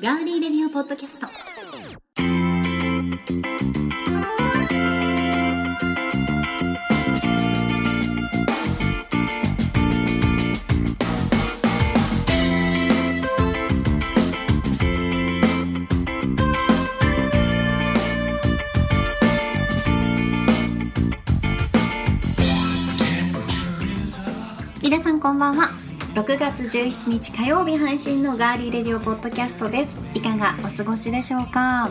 ガーリーレディオポッドキャスト。皆さんこんばんは。6月17日火曜日配信のガーリーレディオポッドキャストです。いかがお過ごしでしょうか、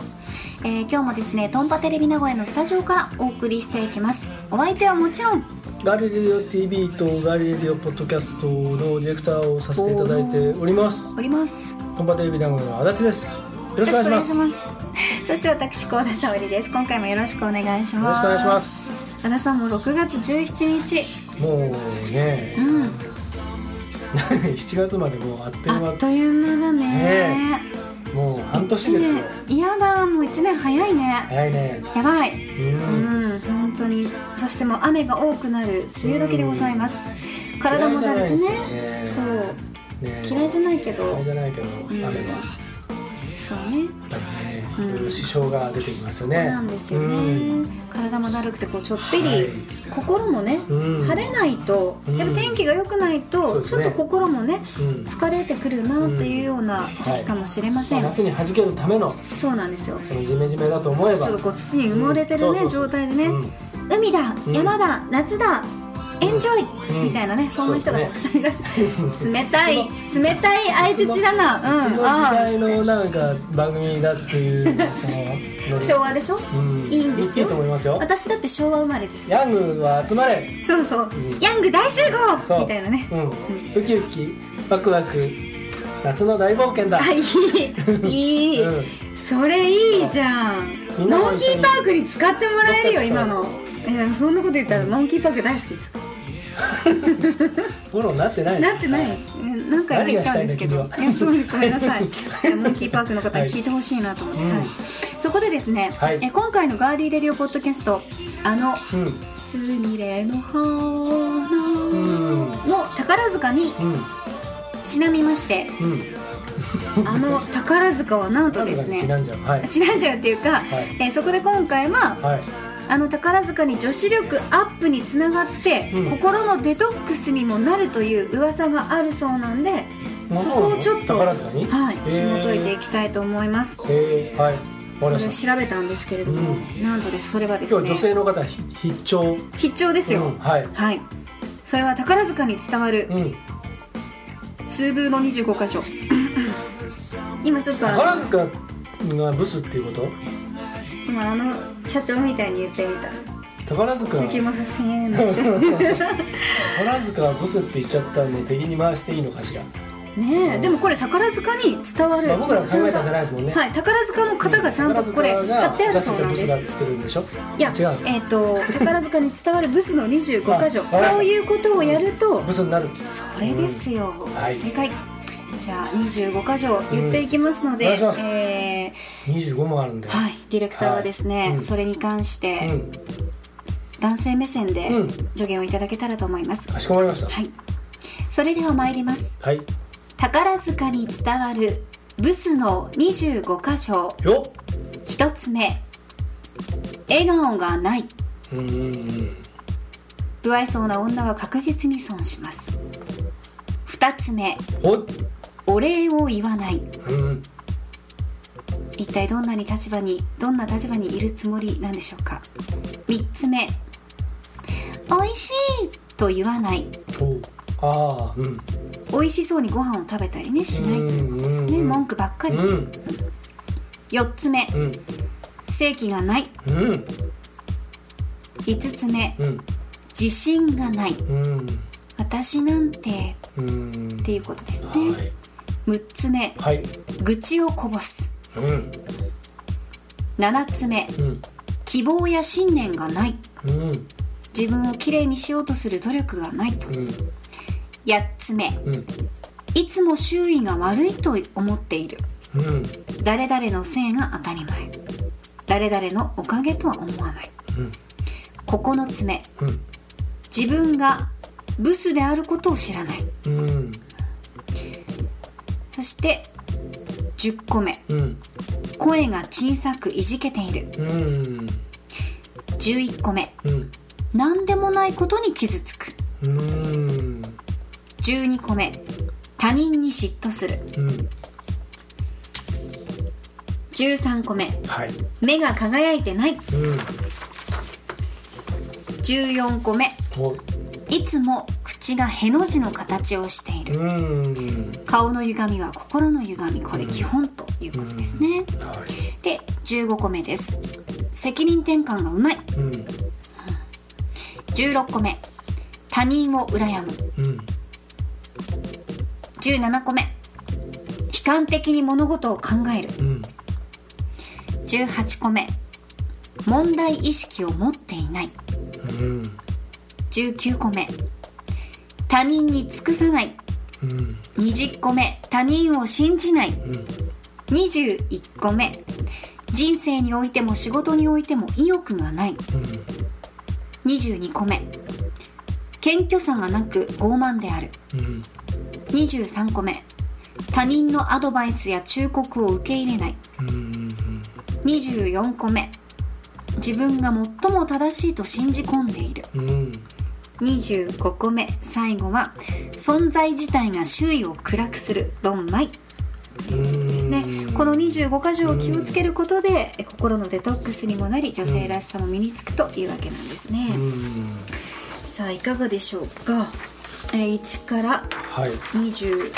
えー今日もですねトンパテレビ名古屋のスタジオからお送りしていきます。お相手はもちろんガーリーレディオ TV とガーリーレディオポッドキャストのディレクターをさせていただいております。おります。トンパテレビ名古屋の足立です。よろしくお願いします。そして私高田沙織です。今回もよろしくお願いします。くお願いします。和田さんも6月17日。もうねうん 7月までもうあっという間あっという間だね。ねもう半年ですよ。一年いやだもう1年早いね。早いね。やばい。うん。うん本当に。そしてもう雨が多くなる梅雨時でございます。体もだるくね。嫌いじゃないですそう。ね嫌いじゃないけど。嫌いじゃないけど雨はそうね。やっぱりねうん。いろいろ支障が出てきますよそうねなんですよね、うん。体もだるくてこうちょっぴり、はい。心もね、うん。晴れないと、うん。やっぱ天気が良くないと、ちょっと心もね、うん。疲れてくるなっていうような時期かもしれません、夏に弾けるためのそうなんですよ。そのジメジメだと思えば。ちょっとこう土に埋もれてるね、状態でね、うん海だ、うん。山だ夏だエンジョイ、うん。みたいなねそんな人がたくさんいらっしゃそる、冷たい 冷たい相槌だな。うんその時あ代のなんか番組だっていう昭和でしょ、うん。いいんですよ。いいと思いますよ。私だって昭和生まれです。ヤングは集まれ。そうそう、ん。ヤング大集合！みたいなね。うん。ウキウキワクワク夏の大冒険だ。あいい。いい、うん。それいいじゃん。モンキーパークに使ってもらえるよ今の。えーそんなこと言ったらモンキーパーク大好きですフォローなってないなってない、何回も言ったんですけど。いいやすごいごめんなさい。モンキーパークの方に聞いてほしいなと思って、はいはい。そこでですね、はい。え今回のガーリーレディオポッドキャストあのうん「すみれの花」んの宝塚にうん。ちなみましてうん。あの宝塚はなんとですねち なんじゃうはい。ちなんじゃうっていうか、えーそこで今回ははいあの宝塚に女子力アップにつながって、うん。心のデトックスにもなるという噂があるそうなんでそこをちょっと、はい、紐解いていきたいと思います。えー。はい。それを調べたんですけれども、うなんとです。それはです今日は女ね性の方ひ必聴？必聴ですよ、うん。はい。はい。それは宝塚に伝わるうん。通風の25箇所。今ちょっと宝塚がブスっていうこと？今あの社長みたいに言ってみた。宝塚。19万8000円の人。宝塚はブスって言っちゃったんで敵に回していいのかしら、ねえでもこれ宝塚に伝わる、まあ、僕らが考えたんじゃないですもんね。はい宝塚の方がちゃんとこれ貼ってあるそうなんです。いや違うえっ、と宝塚に伝わるブスの25箇所。こういうことをやるとブスになるそれですよ、はい。正解じゃあ25箇所言っていきますので、うんえ25もあるんで。ーはいディレクターはですね、はい。うん。それに関して、うん。男性目線でうん。助言をいただけたらと思います、かしこまりました。はい。それでは参ります。はい。宝塚に伝わるブスの25箇所よっ。一つ目。笑顔がない。うんうんうん。不愛想な女は確実に損します。二つ目お礼を言わない。うん。一体どんなに立場にどんな立場にいるつもりなんでしょうか。三つ目。美味しいと言わない。おああうん。美味しそうにご飯を食べたりねしない。っていうことですねうん文句ばっかり。うん。四つ目。うん。正気がない。うん。五つ目。うん。自信がない。うん。私なんて。うん。っていうことですね。はい6つ目。はい。愚痴をこぼす。うん。7つ目。うん。希望や信念がない。うん。自分をきれいにしようとする努力がないと。うん。8つ目。うん。いつも周囲が悪いと思っている。うん。誰々のせいが当たり前。誰々のおかげとは思わない。うん。9つ目。うん。自分がブスであることを知らない。うんそして10個目。うん。声が小さくいじけている。うん。11個目。うん。何でもないことに傷つく。うん。12個目。他人に嫉妬する。うん。13個目。はい。目が輝いてない。うん。14個目。おいつも口がへの字の形をしている。うん。顔の歪みは心の歪み。これ基本ということですね。はい。で15個目です。責任転換がうまい。うん。16個目。他人を羨む。うん。17個目。悲観的に物事を考える。うん。18個目。問題意識を持っていない。うん19個目。他人に尽くさない。うん。20個目。他人を信じない。うん。21個目。人生においても仕事においても意欲がない。22個目。謙虚さがなく傲慢である。うん。23個目。他人のアドバイスや忠告を受け入れない。うん24個目。自分が最も正しいと信じ込んでいる。うん25個目。最後は存在自体が周囲を暗くする。ドンマイ。うんですね。この25箇条を気をつけることでえ心のデトックスにもなり女性らしさも身につくというわけなんですね、うん。さあいかがでしょうか、えー1からはい。25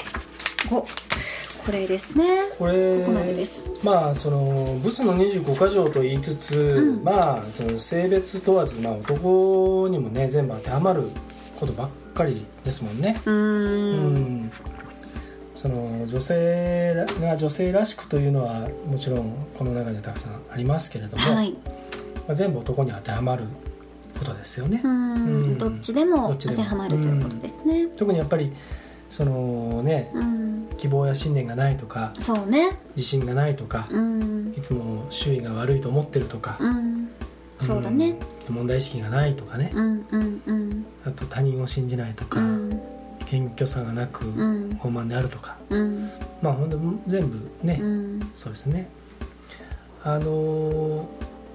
これですね。これここまでです。まあそのブスの25箇条と言いつつ、まあその性別問わず、まあ、男にもね全部当てはまることばっかりですもんね。うーん。うん。その女性が女性らしくというのはもちろんこの中にはたくさんありますけれども、はい。まあ、全部男に当てはまることですよね。う。ーん。どっちでも当てはまるということですね。特にやっぱりそのねうん。希望や信念がないとかそうね。自信がないとか、うん。いつも周囲が悪いと思ってるとか、うん。そうだね。うん。問題意識がないとかね、うんうんうん。あと他人を信じないとか、うん。謙虚さがなく、ん。傲慢であるとか。うん。まあ本当に全部ね、うん。そうですね。あのー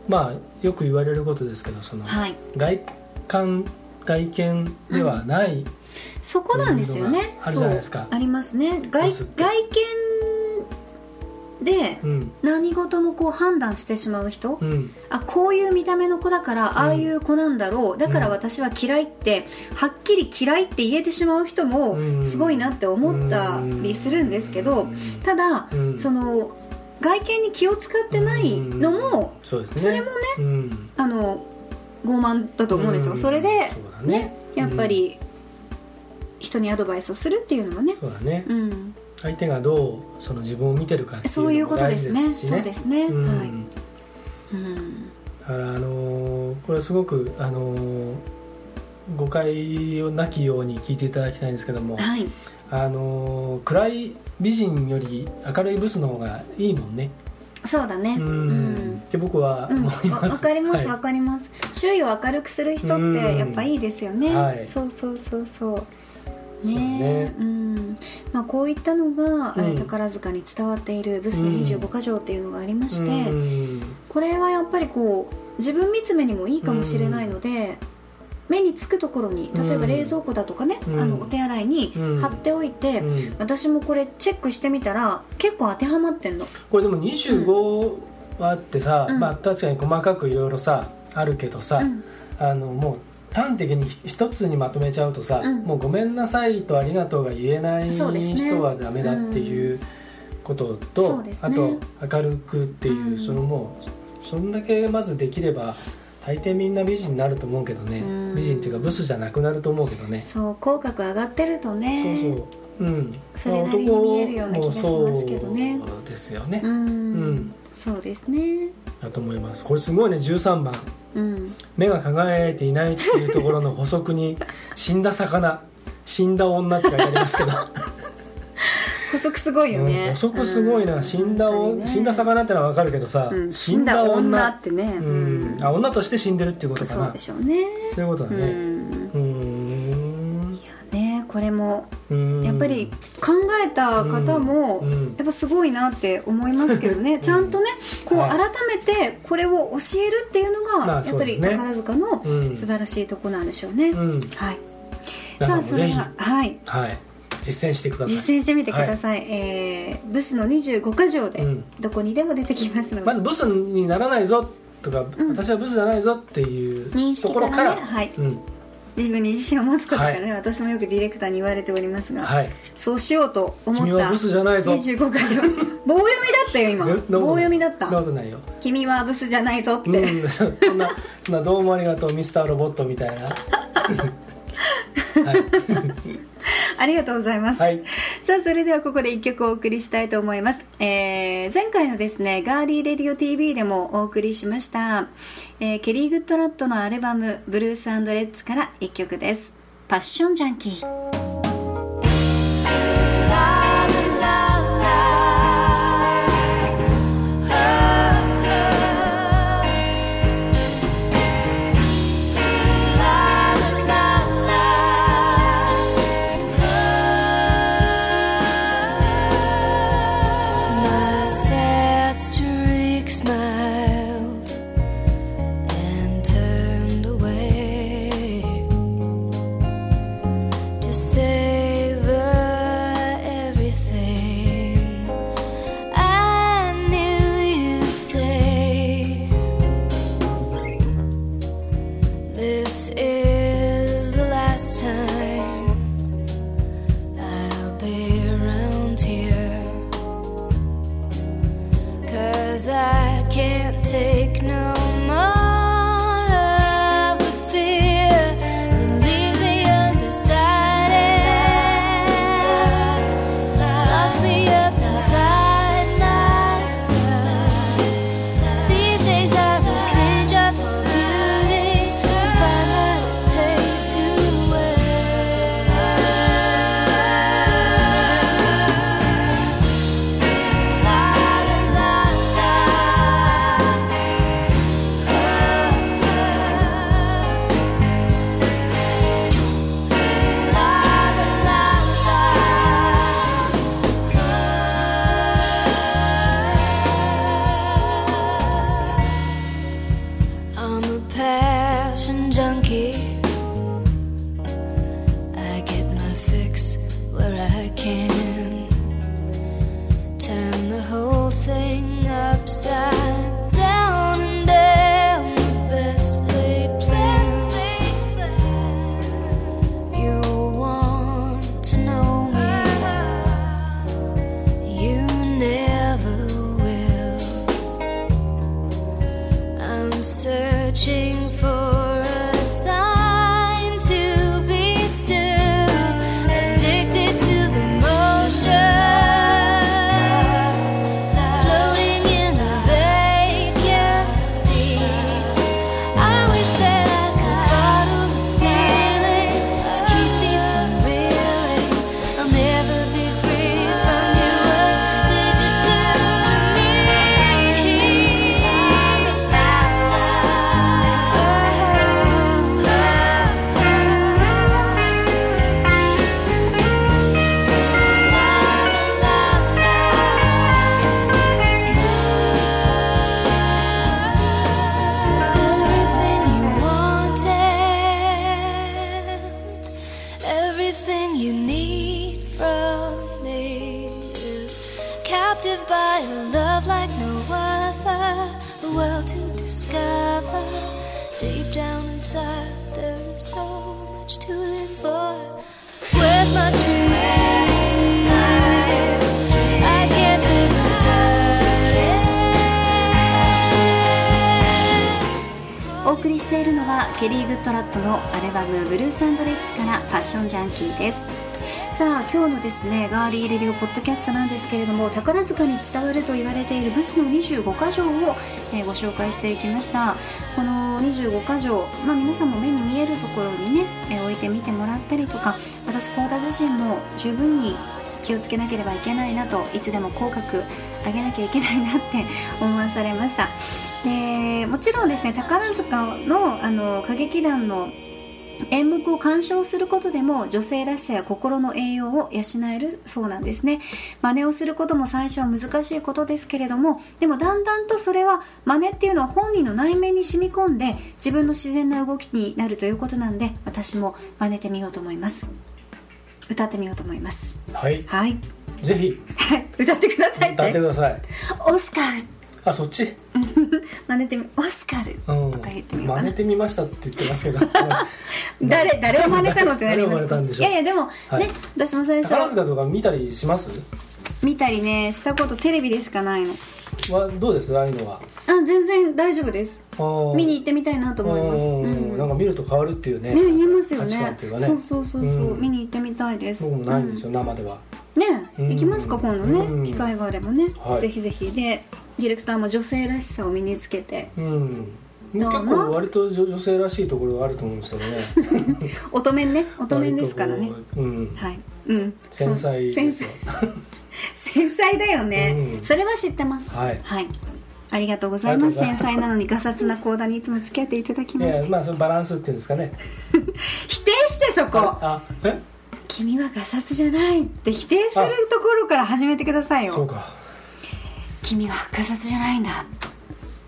まあよく言われることですけどその、はい。外観外見ではない、そこなんですよね。あるじゃないですか。ありますね。外外見でうん。何事もこう判断してしまう人、うん。あこういう見た目の子だからああいう子なんだろう、だから私は嫌いってはっきり嫌いって言えてしまう人もうん。すごいなって思ったりするんですけど、うん。ただ、うん。その外見に気を使ってないのも、そね。それもねうん。あの傲慢だと思うんですよ、うん。それでそうだね。やっぱり人にアドバイスをするっていうのはね、そうだね。うん、相手がどうその自分を見てるかっていうそういうのも大事ことですね。ですしね。そうですね、うん。はい、うん、だからあのーこれはすごくあのー誤解をなきように聞いていただきたいんですけども、はい。あのー暗い美人より明るいブスの方がいいもんね。そうだね。うん、うん。って僕はうん、思います、かりますわ、はい。かります。周囲を明るくする人っうんてやっぱいいですよね、はい。そうそうそうそうね。うん。まあ、こういったのが、えーうん宝塚に伝わっている「ブスの25箇条」っていうのがありまして、うん。これはやっぱりこう自分見つめにもいいかもしれないので、目につくところに例えば冷蔵庫だとかね、うん。あのお手洗いにうん。貼っておいて、うん。私もこれチェックしてみたら結構当てはまってんの。これでも25はあってさ、うん。まあ確かに細かくいろいろさあるけどさ、うん。あのもう端的に一つにまとめちゃうとさ、うん。もうごめんなさいとありがとうが言えない人はダメだっていうことと、そうですね。あと明るくっていう、うん。そのもうそんだけまずできれば大抵みんな美人になると思うけどね、うん。美人っていうかブスじゃなくなると思うけどね、そう口角上がってるとね。そうそう。うん。それなりに見えるような気がしますけどね。そうですよね、うん、うん。そうですね。だと思います。これすごいね。13番。うん目が輝いていないっていうところの補足に死んだ魚死んだ女って書いてありますけど、補足すごいようんね、補足すごいな、うん。死んだお、ね。死んだ魚ってのは分かるけどさ、うん。死んだ女。ってね。うん。あ女として死んでるっていうことかな。そうでしょうね。そういうことだねこれも。うん。やっぱり考えた方もうん。うん。やっぱすごいなって思いますけどね、ちゃんとねこうはい。改めてこれを教えるっていうのまあがやっぱり宝塚のうん。素晴らしいとこなんでしょうね、うん。はい。皆さあそれははい。はい。実践してください。実践してみてください、えーブスの25箇条でうん。どこにでも出てきますので、まずブスにならないぞとか、私はブスじゃないぞっていうところからからね。はい。うん自分に自信を持つことからね、は私もよくディレクターに言われておりますが、はい。そうしようと思った君はブスじゃないぞ。25箇条 棒読みだったよ今。え棒読みだった。君はブスじゃないぞって、うん、そんなどうもありがとうミスターロボットみたいな。はい、ありがとうございます、はい。さあそれではここで一曲お送りしたいと思います、えー前回のですねガーリーレディオ TV でもお送りしました、えーケリー・グッドラッドのアルバム「ブルースレッツ」から一曲です「パッションジャンキー」 패신전기 はケリー・グッドラッドのアルバム「ブルースレッツ」から「ファッションジャンキー」です。さあ今日のですねガーリーレディオポッドキャストなんですけれども宝塚に伝わると言われているブスの25箇条を、えーご紹介していきました。この25箇条、まあ、皆さんも目に見えるところにね、えー置いてみてもらったりとか私幸田自身も十分に気をつけなければいけないなといつでも口角上げなきゃいけないなって思わされました。でもちろんですね宝塚のあの歌劇団の演目を鑑賞することでも女性らしさや心の栄養を養えるそうなんですね。真似をすることも最初は難しいことですけれどもでもだんだんとそれは真似っていうのは本人の内面に染み込んで自分の自然な動きになるということなんで私も真似てみようと思います。歌ってみようと思います。はい。はいぜひ。は い歌ってくださいっ歌っててください。オスカル。あそっち？真似てみオスカル。うん。とか言ってみようかな。真似てみましたって言ってますけど。誰誰を真似たのってなりま誰を真似たんですしょう。いやいやでも、はい。ね私も最初。宝塚とか見たりします？見たりねしたことテレビでしかないの。はどうです？ああいうのは。あ全然大丈夫です。見に行ってみたいなと思います、うんうんなんか見ると変わるっていうね。ね言いますよね。観っていうかね。そうそうそうそう、うん。見に行ってみたいです。僕もないんですよ、生では。うんねうん。行きますか今度ね、うん。機会があればね、はい。ぜひぜひ。でディレクターも女性らしさを身につけて。うん。結構割と女女性らしいところがあると思うんですけどね。乙女ね。乙女ですからね。ううん。はい。うん。繊細そう。ですよ繊細だよね、うん。それは知ってます。はい。ありがとうございます。繊ありがとうございます。細なのにガサツな講談にいつも付き合っていただきいまして。やまあそのバランスっていうんですかね。否定してそこ。あえ？君はガサツじゃないって否定するところから始めてくださいよ。そうか。君はガサツじゃないんだ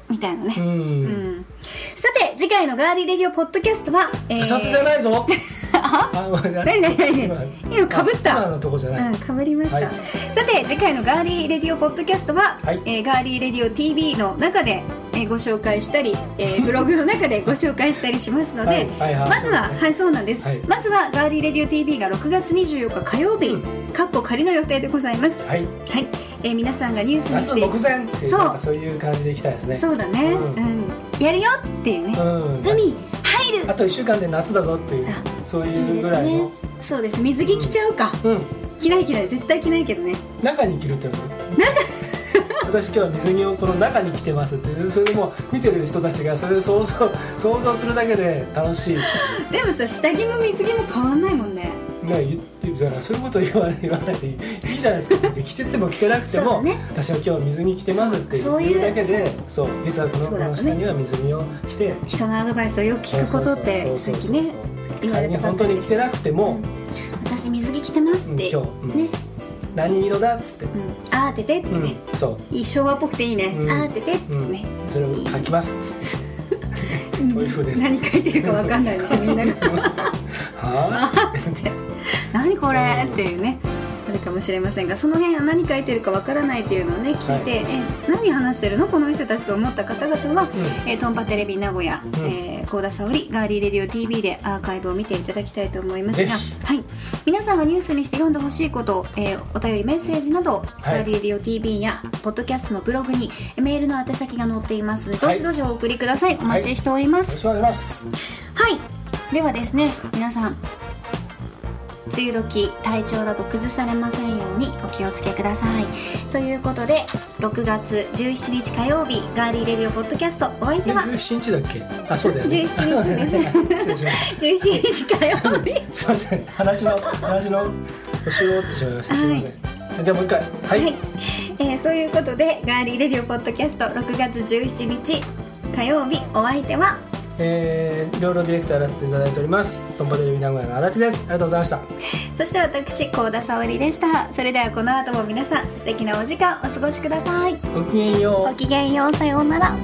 みたいなね、うん、うん。さて次回のガーリーレディオポッドキャストは、えーガサツじゃないぞ。あ何何何？今今かぶった。今のとこじゃない、うん、かぶりました、はい。さて次回のガーリーレディオポッドキャストは、はい。えーガーリーレディオ TV の中で、えーご紹介したり、えー ブログの中でご紹介したりしますので、はいはいはいまずははいそうなんです、はい。まずはガーリーレディオ TV が6月24日火曜日、かっこ仮の予定でございます。はい。はい、えー皆さんがニュースに夏して目前っていうそう。そういう感じでいきたいですね。そうだね、ううん。んやるよっていうね、うん。海入る。あと1週間で夏だぞっていうそういうぐらいの。そうです水着着ちゃうか、うん。着ない着ない。絶対着ないけどね。中に着るっていうの私今日は水着をこの中に着てますってそれでもう見てる人たちがそれを想像 想像するだけで楽しい。でもさ下着も水着も変わんないもんね。ね言ってだからそういうこと言わ言わないでいい。じゃないですか。別に着てても着てなくても、ね。私は今日は水着着てますって言うだけでそう実はこのね。この下には水着を着て人のアドバイスをよく聞くことってさっきね言われたばっかりでし本当に着てなくても、私水着着てますって、うん今日うん。ね、何色だっつって、うん、あーててってうんね、そう。いい昭和っぽくていいね、うん。あーててってうん。ね、それを書きますっつって。こういう風です。何書いてるかわかんないですみんなが。はあ？何これっていうね。あるかもしれませんがその辺は何書いてるかわからないっていうのをね聞いて、はい。え何話してるの？この人たちと思った方々は、えートンパテレビ名古屋、うん。えー、高田沙織ガーリーレディオ TV でアーカイブを見ていただきたいと思いますが、はい、皆さんがニュースにして読んでほしいこと、えーお便りメッセージなど、ガーリーレディオ TV やポッドキャストのブログにメールの宛先が載っていますので、はい。どしどしお送りください。お待ちしております。よろしくお願いします。はい。ではですね皆さん梅雨時体調など崩されませんようにお気をつけください。ということで6月17日火曜日ガーリーレディオポッドキャストお相手は17日だっけ？あそうだよね。17日です失礼しました17日火曜日 すいません。話の話の腰を折ってしまいました。すいません、じゃあもう一回。はい、はい、えーそういうことでガーリーレディオポッドキャスト6月17日火曜日お相手はえー、いろいろディレクターやらせていただいております。トンパテレビ名古屋の足立です。ありがとうございました。そして私高田沙織でした。それではこの後も皆さん素敵なお時間お過ごしください。ごきげんよう。ごきげんよう。さようなら